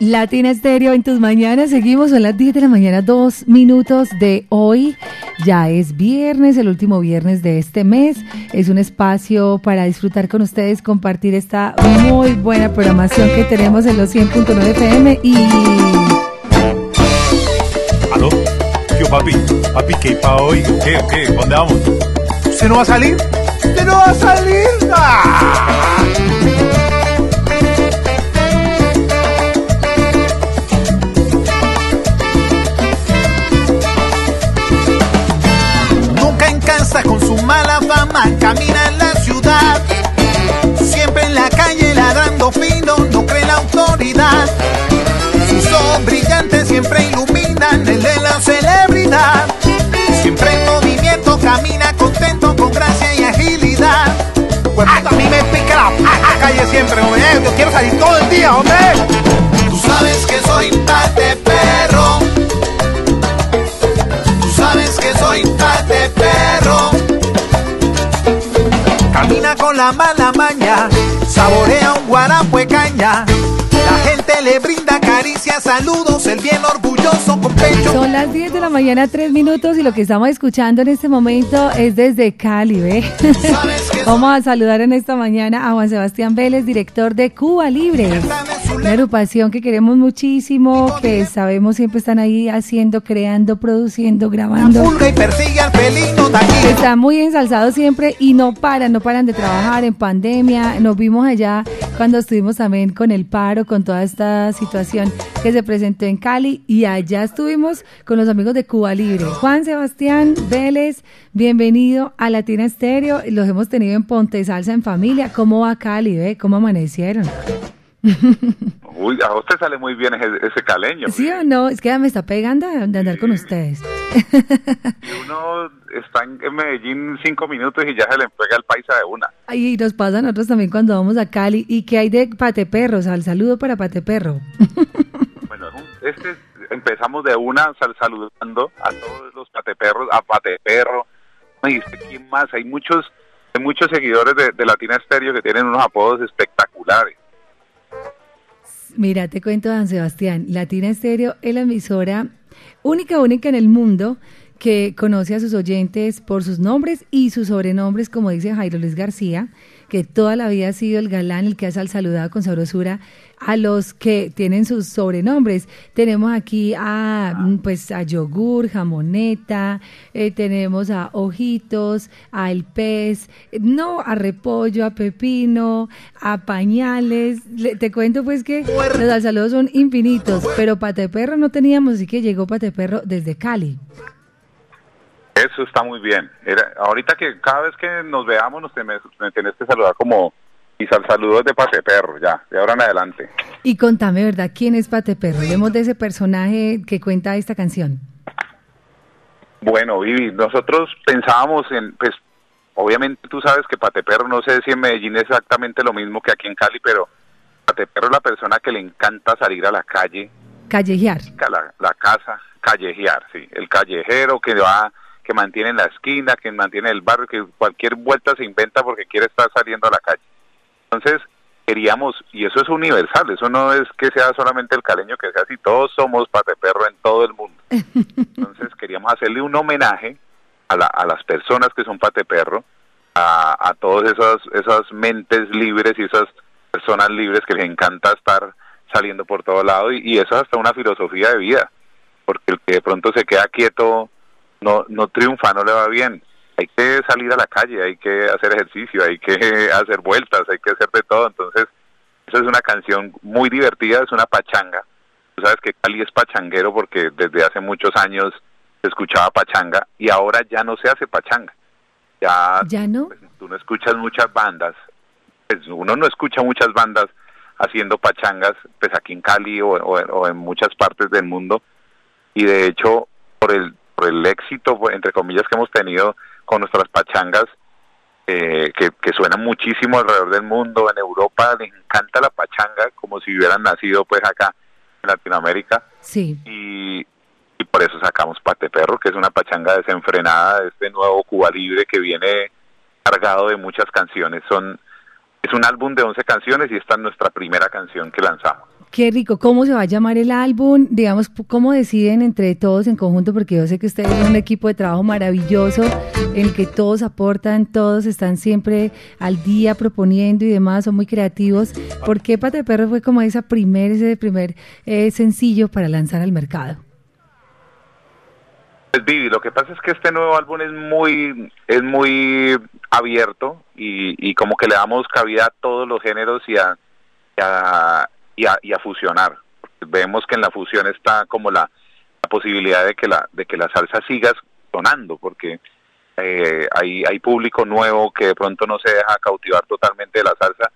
Latina Estéreo en tus mañanas. Seguimos, son las 10 de la mañana, dos minutos de hoy. Ya es viernes, el último viernes de este mes. Es un espacio para disfrutar con ustedes, compartir esta muy buena programación que tenemos en los 100.9 FM y... ¿Aló? Yo, papi, papi, ¿qué para hoy? ¿Qué, qué? ¿Dónde vamos? ¿Usted no va a salir? ¿Usted no va a salir? ¡Ah! Calle siempre, hombre. Yo quiero salir todo el día, hombre. Tú sabes que soy pate perro. Tú sabes que soy pate perro. Camina con la mala maña, saborea un guarapo de caña. La gente le brinda caricias, saludos, el bien orgulloso con pecho. Son las 10 de la mañana, 3 minutos, y lo que estamos escuchando en este momento es desde Cali, ¿ve? Vamos a saludar en esta mañana a Juan Sebastián Vélez, director de Cuba Libre. Una agrupación que queremos muchísimo, que sabemos siempre están ahí haciendo, creando, produciendo, grabando. Están muy ensalzados siempre y no paran, no paran de trabajar en pandemia. Nos vimos allá cuando estuvimos también con el paro, con toda esta situación que se presentó en Cali y allá estuvimos con los amigos de Cuba Libre. Juan Sebastián Vélez, bienvenido a Latina Estéreo. Los hemos tenido en Ponte Salsa en familia. ¿Cómo va Cali? Ve? ¿Cómo amanecieron? Uy, a usted sale muy bien ese, caleño. ¿Sí o no? Es que ya me está pegando de andar con ustedes. Y uno está en Medellín cinco minutos y ya se le pega el paisa de una. Y nos pasa a nosotros también cuando vamos a Cali. ¿Y qué hay de Pateperros? Al saludo para Pateperro. Bueno, este empezamos de una saludando a todos los pateperros, a Pateperro. ¿Quién más? Hay muchos, hay muchos seguidores de, de Latina Estéreo que tienen unos apodos espectaculares. Mira, te cuento, Dan Sebastián, Latina Estéreo es la emisora única, única en el mundo que conoce a sus oyentes por sus nombres y sus sobrenombres, como dice Jairo Luis García, que toda la vida ha sido el galán, el que ha saludado con sabrosura a los que tienen sus sobrenombres. Tenemos aquí a pues a yogur, jamoneta, eh, tenemos a ojitos, a el pez, no a repollo, a pepino, a pañales. te cuento pues que los saludos son infinitos, pero Pateperro no teníamos, así que llegó Pateperro desde Cali. Eso está muy bien. Era, ahorita que cada vez que nos veamos nos tenés, que saludar como y saludos de Pate Perro, ya, de ahora en adelante. Y contame, ¿verdad? ¿Quién es Pate Perro? Hablemos de ese personaje que cuenta esta canción. Bueno, Vivi, nosotros pensábamos en, pues, obviamente tú sabes que Pate Perro, no sé si en Medellín es exactamente lo mismo que aquí en Cali, pero Pate Perro es la persona que le encanta salir a la calle. Callejear. La, la casa, callejear, sí. El callejero que va que mantiene la esquina, que mantiene el barrio, que cualquier vuelta se inventa porque quiere estar saliendo a la calle. Entonces, queríamos, y eso es universal, eso no es que sea solamente el caleño, que sea así, todos somos perro en todo el mundo. Entonces, queríamos hacerle un homenaje a, la, a las personas que son pateperro, a, a todas esas, esas mentes libres y esas personas libres que les encanta estar saliendo por todo lado, y, y eso es hasta una filosofía de vida, porque el que de pronto se queda quieto no, no triunfa, no le va bien. Hay que salir a la calle, hay que hacer ejercicio, hay que hacer vueltas, hay que hacer de todo. Entonces, esa es una canción muy divertida, es una pachanga. Tú sabes que Cali es pachanguero porque desde hace muchos años se escuchaba pachanga y ahora ya no se hace pachanga. Ya, ¿Ya no? Pues, tú no escuchas muchas bandas, pues, uno no escucha muchas bandas haciendo pachangas, pues aquí en Cali o, o en muchas partes del mundo. Y de hecho, por el el éxito, entre comillas, que hemos tenido con nuestras pachangas, eh, que, suenan muchísimo alrededor del mundo. En Europa les encanta la pachanga, como si hubieran nacido pues acá en Latinoamérica. Sí. Y, y por eso sacamos Pate Perro, que es una pachanga desenfrenada de este nuevo Cuba Libre que viene cargado de muchas canciones. Son es un álbum de 11 canciones y esta es nuestra primera canción que lanzamos. Qué rico. ¿Cómo se va a llamar el álbum? Digamos, ¿cómo deciden entre todos en conjunto? Porque yo sé que ustedes son un equipo de trabajo maravilloso en el que todos aportan, todos están siempre al día proponiendo y demás, son muy creativos. ¿Por qué Pate Perro fue como esa primer, ese primer eh, sencillo para lanzar al mercado? Pues Vivi, lo que pasa es que este nuevo álbum es muy, es muy abierto y, y como que le damos cabida a todos los géneros y a, y a, fusionar. Vemos que en la fusión está como la, la, posibilidad de que la, de que la salsa siga sonando, porque eh, hay, hay público nuevo que de pronto no se deja cautivar totalmente de la salsa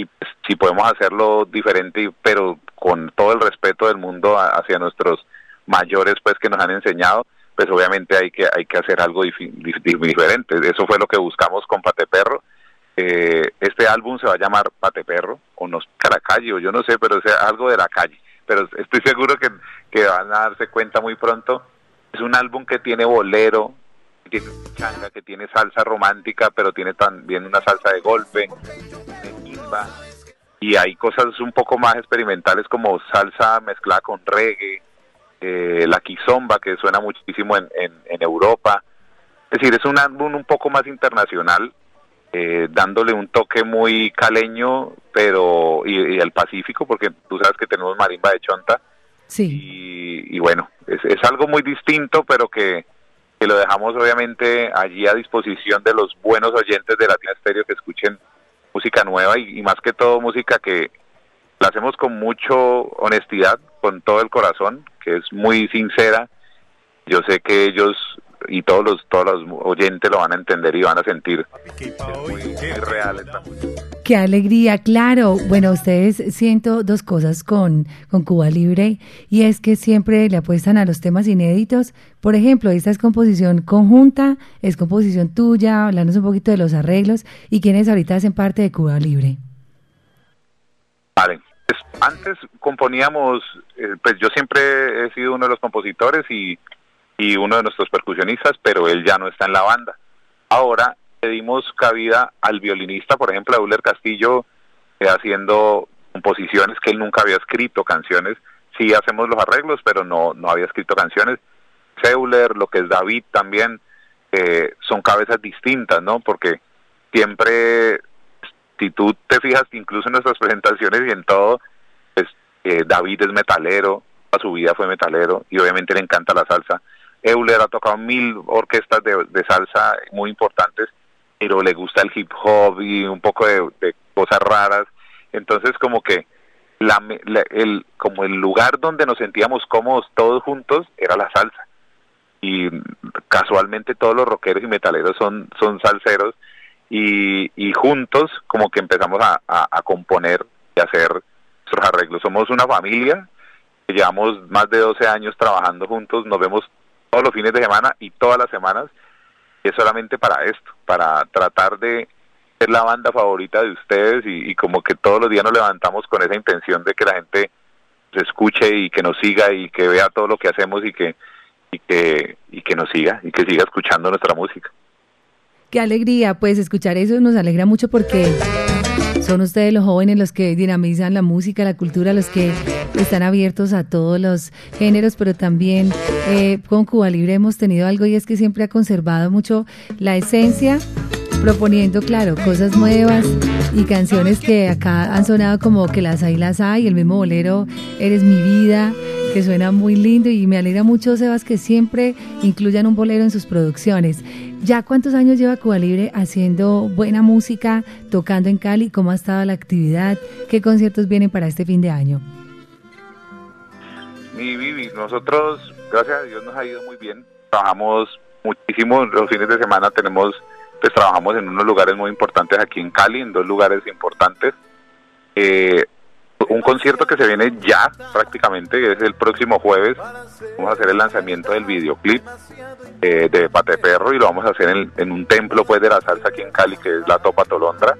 y pues, si podemos hacerlo diferente, pero con todo el respeto del mundo hacia nuestros mayores pues que nos han enseñado, pues obviamente hay que hay que hacer algo diferente. Eso fue lo que buscamos con Pate Perro. Eh, este álbum se va a llamar Pate Perro, o nos la calle, o yo no sé, pero sea algo de la calle. Pero estoy seguro que, que van a darse cuenta muy pronto. Es un álbum que tiene bolero, que tiene changa, que tiene salsa romántica, pero tiene también una salsa de golpe, de y hay cosas un poco más experimentales como salsa mezclada con reggae, eh, la kizomba que suena muchísimo en, en, Europa. Es decir, es un álbum un poco más internacional, eh, dándole un toque muy caleño, pero y, al Pacífico, porque tú sabes que tenemos marimba de chonta. Sí. Y, bueno, es, es, algo muy distinto, pero que, que lo dejamos obviamente allí a disposición de los buenos oyentes de Latina Stereo que escuchen música nueva y más que todo música que la hacemos con mucho honestidad, con todo el corazón, que es muy sincera. Yo sé que ellos y todos los todos los oyentes lo van a entender y van a sentir muy, real esta Qué alegría, claro. Bueno, ustedes siento dos cosas con, con Cuba Libre y es que siempre le apuestan a los temas inéditos. Por ejemplo, esta es composición conjunta, es composición tuya, hablando un poquito de los arreglos y quienes ahorita hacen parte de Cuba Libre. Vale, antes componíamos, eh, pues yo siempre he sido uno de los compositores y, y uno de nuestros percusionistas, pero él ya no está en la banda. Ahora le dimos cabida al violinista, por ejemplo, a Euler Castillo, eh, haciendo composiciones que él nunca había escrito, canciones. Sí hacemos los arreglos, pero no, no había escrito canciones. Euler, lo que es David también, eh, son cabezas distintas, ¿no? Porque siempre, si tú te fijas, incluso en nuestras presentaciones y en todo, eh, David es metalero, a su vida fue metalero y obviamente le encanta la salsa. Euler ha tocado mil orquestas de, salsa muy importantes, pero le gusta el hip hop y un poco de, cosas raras. Entonces como que el, como el lugar donde nos sentíamos cómodos todos juntos era la salsa. Y casualmente todos los rockeros y metaleros son, son salseros y, juntos como que empezamos a, a componer y hacer arreglos. Somos una familia llevamos más de 12 años trabajando juntos, nos vemos todos los fines de semana y todas las semanas. es solamente para esto, para tratar de ser la banda favorita de ustedes y, como que todos los días nos levantamos con esa intención de que la gente se escuche y que nos siga y que vea todo lo que hacemos y que y que y que nos siga y que siga escuchando nuestra música. Qué alegría, pues escuchar eso nos alegra mucho porque son ustedes los jóvenes los que dinamizan la música, la cultura, los que están abiertos a todos los géneros, pero también eh, con Cuba Libre hemos tenido algo y es que siempre ha conservado mucho la esencia, proponiendo, claro, cosas nuevas y canciones que acá han sonado como que las hay, las hay, el mismo bolero, Eres mi vida, que suena muy lindo y me alegra mucho, Sebas, que siempre incluyan un bolero en sus producciones. ¿Ya cuántos años lleva Cuba Libre haciendo buena música, tocando en Cali? ¿Cómo ha estado la actividad? ¿Qué conciertos vienen para este fin de año? Mi Vivi, nosotros, gracias a Dios, nos ha ido muy bien. Trabajamos muchísimo los fines de semana, tenemos, pues trabajamos en unos lugares muy importantes aquí en Cali, en dos lugares importantes. Eh, un concierto que se viene ya prácticamente, es el próximo jueves. Vamos a hacer el lanzamiento del videoclip eh, de Pate Perro y lo vamos a hacer en, un templo pues de la salsa aquí en Cali, que es la Topa Tolondra.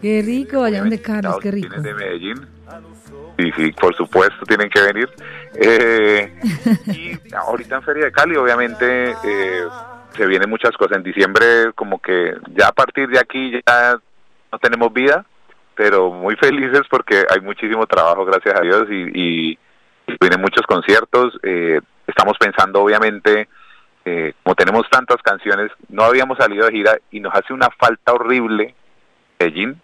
Qué rico, allá donde Carlos, qué rico. de Medellín. Sí, sí, por supuesto, tienen que venir. Eh, y ahorita en Feria de Cali, obviamente, eh, se vienen muchas cosas. En diciembre, como que ya a partir de aquí ya no tenemos vida, pero muy felices porque hay muchísimo trabajo, gracias a Dios, y, y, vienen muchos conciertos. Eh, estamos pensando, obviamente, eh, como tenemos tantas canciones, no habíamos salido de gira y nos hace una falta horrible Medellín,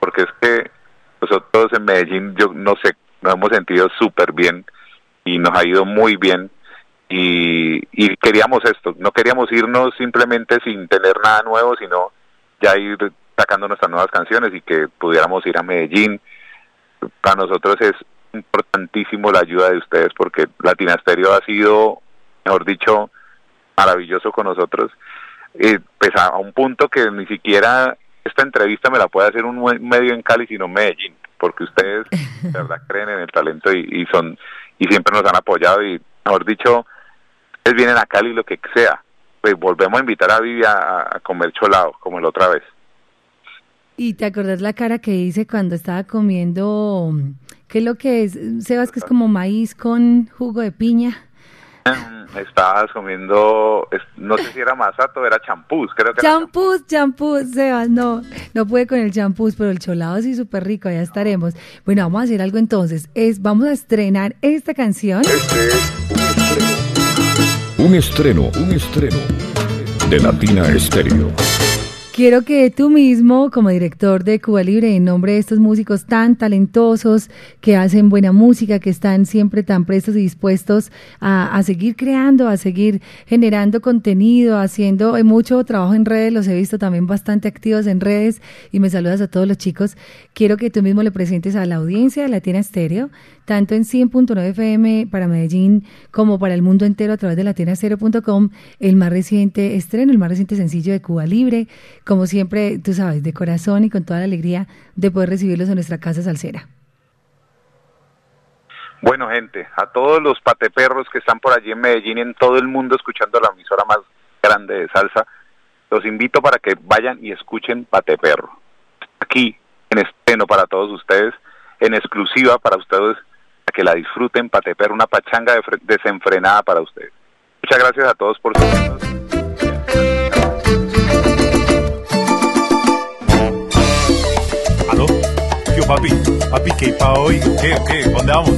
porque es que nosotros en Medellín, yo no sé, nos hemos sentido súper bien y nos ha ido muy bien. Y, y queríamos esto, no queríamos irnos simplemente sin tener nada nuevo, sino ya ir sacando nuestras nuevas canciones y que pudiéramos ir a Medellín. Para nosotros es importantísimo la ayuda de ustedes porque Latina Stereo ha sido, mejor dicho, maravilloso con nosotros. Eh, pues a, un punto que ni siquiera esta entrevista me la puede hacer un medio en Cali, sino Medellín, porque ustedes de verdad creen en el talento y, son y siempre nos han apoyado y, mejor dicho, ustedes vienen a Cali lo que sea. Pues volvemos a invitar a Vivi a, a comer cholado, como la otra vez. ¿Y te acordás la cara que hice cuando estaba comiendo, qué es lo que es, Sebas, que es como maíz con jugo de piña? Mm, estabas comiendo, no sé si era masato o era champús, creo que champús, champús, Sebas, no, no pude con el champús, pero el cholado sí súper rico, ya estaremos. Bueno, vamos a hacer algo entonces, es, vamos a estrenar esta canción. Este es un estreno, un estreno, de Latina Estéreo. Quiero que tú mismo, como director de Cuba Libre, en nombre de estos músicos tan talentosos, que hacen buena música, que están siempre tan prestos y dispuestos a, seguir creando, a seguir generando contenido, haciendo eh, mucho trabajo en redes, los he visto también bastante activos en redes y me saludas a todos los chicos. Quiero que tú mismo le presentes a la audiencia de Latina Estéreo, tanto en 100.9 FM para Medellín como para el mundo entero a través de latinastereo.com, el más reciente estreno, el más reciente sencillo de Cuba Libre como siempre, tú sabes, de corazón y con toda la alegría de poder recibirlos en nuestra casa salsera. Bueno, gente, a todos los pateperros que están por allí en Medellín y en todo el mundo escuchando la emisora más grande de salsa, los invito para que vayan y escuchen Pateperro. Aquí, en estreno para todos ustedes, en exclusiva para ustedes, para que la disfruten, Pateperro, una pachanga desenfrenada para ustedes. Muchas gracias a todos por su papi? Papi, ¿qué para hoy? ¿Qué, qué? ¿Dónde vamos?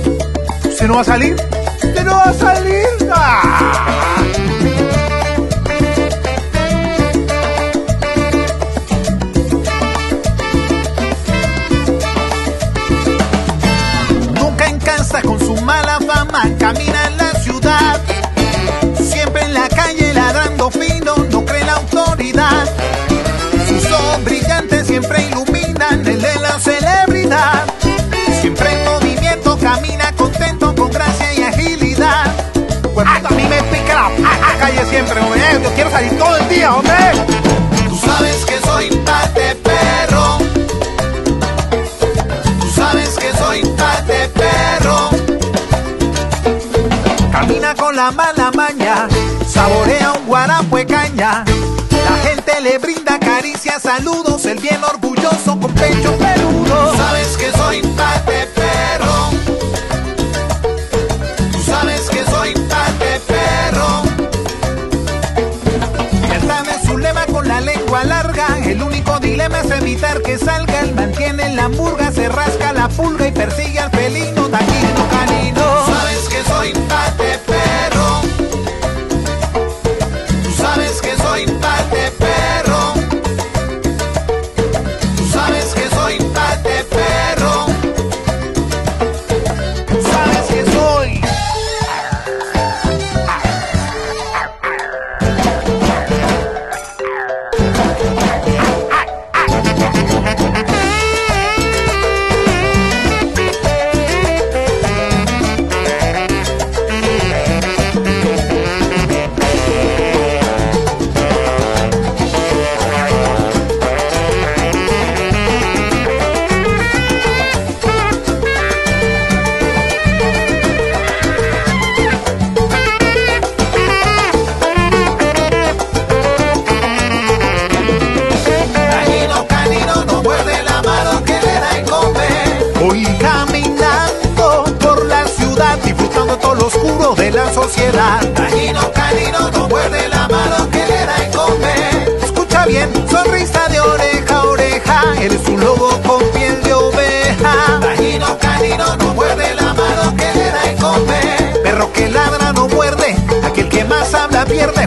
¿Usted no va a salir? ¿Usted no va a salir? ¡Ah! Yo quiero salir todo el día, hombre. Tú sabes que soy pate perro. Tú sabes que soy pate perro. Camina con la mala maña, saborea un guarapo caña. La gente le brinda caricias, saludos, el bien orgulloso con pecho peludo. Sabes que soy pate perro. Dilema es evitar que salga. Él mantiene la hamburga, se rasca la pulga y persigue al felino,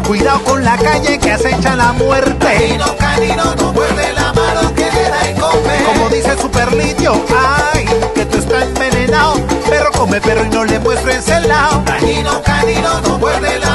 Cuidado con la calle que acecha la muerte. Canino, canino, no muerde la mano que le da y come. Como dice superlitio, ay, que tú estás envenenado. Perro come perro y no le muestres el lado. Canino, canino, no muerde la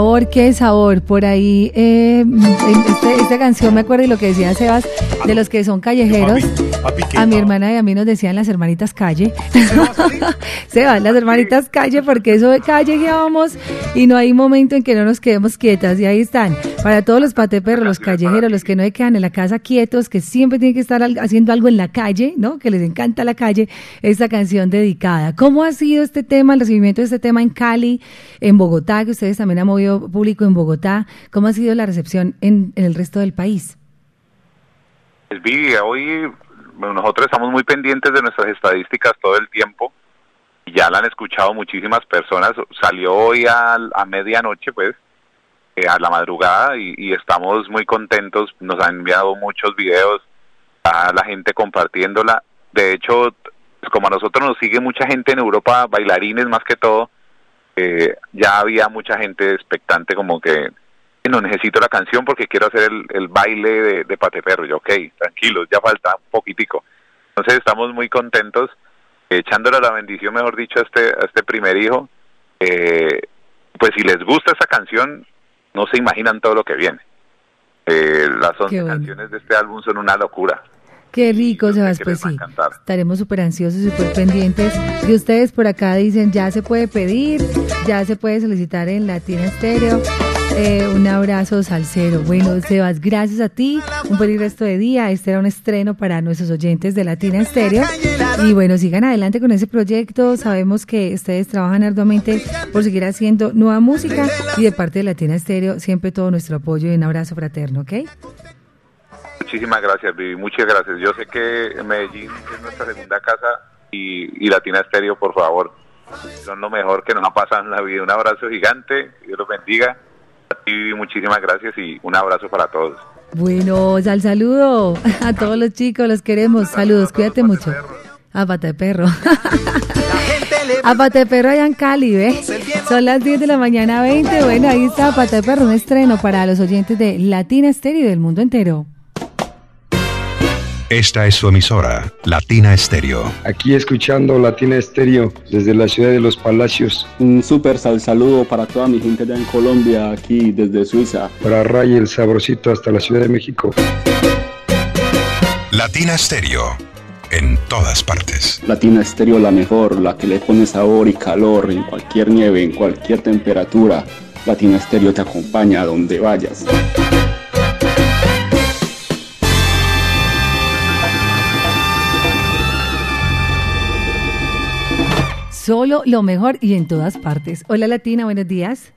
sabor, qué sabor. Por ahí, eh, este- esta canción me acuerdo y lo que decía Sebas, de los que son callejeros. Papi, papi, ¿qué A mi hermana y a mí nos decían las hermanitas calle. ¿Se va a salir? Sebas, las hermanitas calle, porque eso de callejeamos y no hay momento en que no nos quedemos quietas. Y ahí están, para todos los pateperros, los callejeros, los que no se quedan en la casa quietos, que siempre tienen que estar haciendo algo en la calle, ¿no? Que les encanta la calle, esta canción dedicada. ¿Cómo ha sido este tema, el recibimiento de este tema en Cali, en Bogotá, que ustedes también han movido público en Bogotá? ¿Cómo ha sido la recepción en, en el resto del país? Pues, Vivi, hoy nosotros estamos muy pendientes de nuestras estadísticas todo el tiempo. Ya la han escuchado muchísimas personas. Salió hoy al- a, medianoche, pues, eh, a la madrugada, y, estamos muy contentos. Nos han enviado muchos videos a la gente compartiéndola. De hecho, como a nosotros nos sigue mucha gente en Europa, bailarines más que todo, eh, ya había mucha gente expectante como que no necesito la canción porque quiero hacer el, el baile de, de Pateperro. Yo, ok, tranquilos, ya falta un poquitico. Entonces estamos muy contentos, eh, echándole la bendición, mejor dicho, a este, a este primer hijo. Eh, pues si les gusta esta canción, no se imaginan todo lo que viene. Eh, las Qué 11 bueno. canciones de este álbum son una locura. Qué rico, yo sé Sebas, que pues sí. Estaremos súper ansiosos y súper pendientes. Y ustedes por acá dicen, ya se puede pedir, ya se puede solicitar en Latina Estéreo. Eh, un abrazo salsero. Bueno, Sebas, gracias a ti. Un feliz resto de día. Este era un estreno para nuestros oyentes de Latina Estéreo. Y bueno, sigan adelante con ese proyecto. Sabemos que ustedes trabajan arduamente por seguir haciendo nueva música. Y de parte de Latina Estéreo, siempre todo nuestro apoyo y un abrazo fraterno, ¿ok? Muchísimas gracias, Vivi, muchas gracias. Yo sé que Medellín es nuestra segunda casa y, y Latina Estéreo, por favor, son lo mejor que nos ha pasado en la vida. Un abrazo gigante, Dios los bendiga. A ti, Vivi, muchísimas gracias y un abrazo para todos. Bueno, al saludo a todos los chicos, los queremos. Saludos, cuídate mucho. A pata de perro. A pata de perro allá en Cali, ¿ve? Son las 10 de la mañana 20. Bueno, ahí está pata de perro, un estreno para los oyentes de Latina Stereo y del mundo entero. Esta es su emisora, Latina Estéreo. Aquí escuchando Latina Estéreo desde la ciudad de Los Palacios. Un súper sal saludo para toda mi gente allá en Colombia, aquí desde Suiza. Para Ray el Sabrosito hasta la Ciudad de México. Latina Estéreo. En todas partes. Latina Estéreo la mejor, la que le pone sabor y calor en cualquier nieve, en cualquier temperatura. Latina Estéreo te acompaña a donde vayas. Solo lo mejor y en todas partes. Hola Latina, buenos días.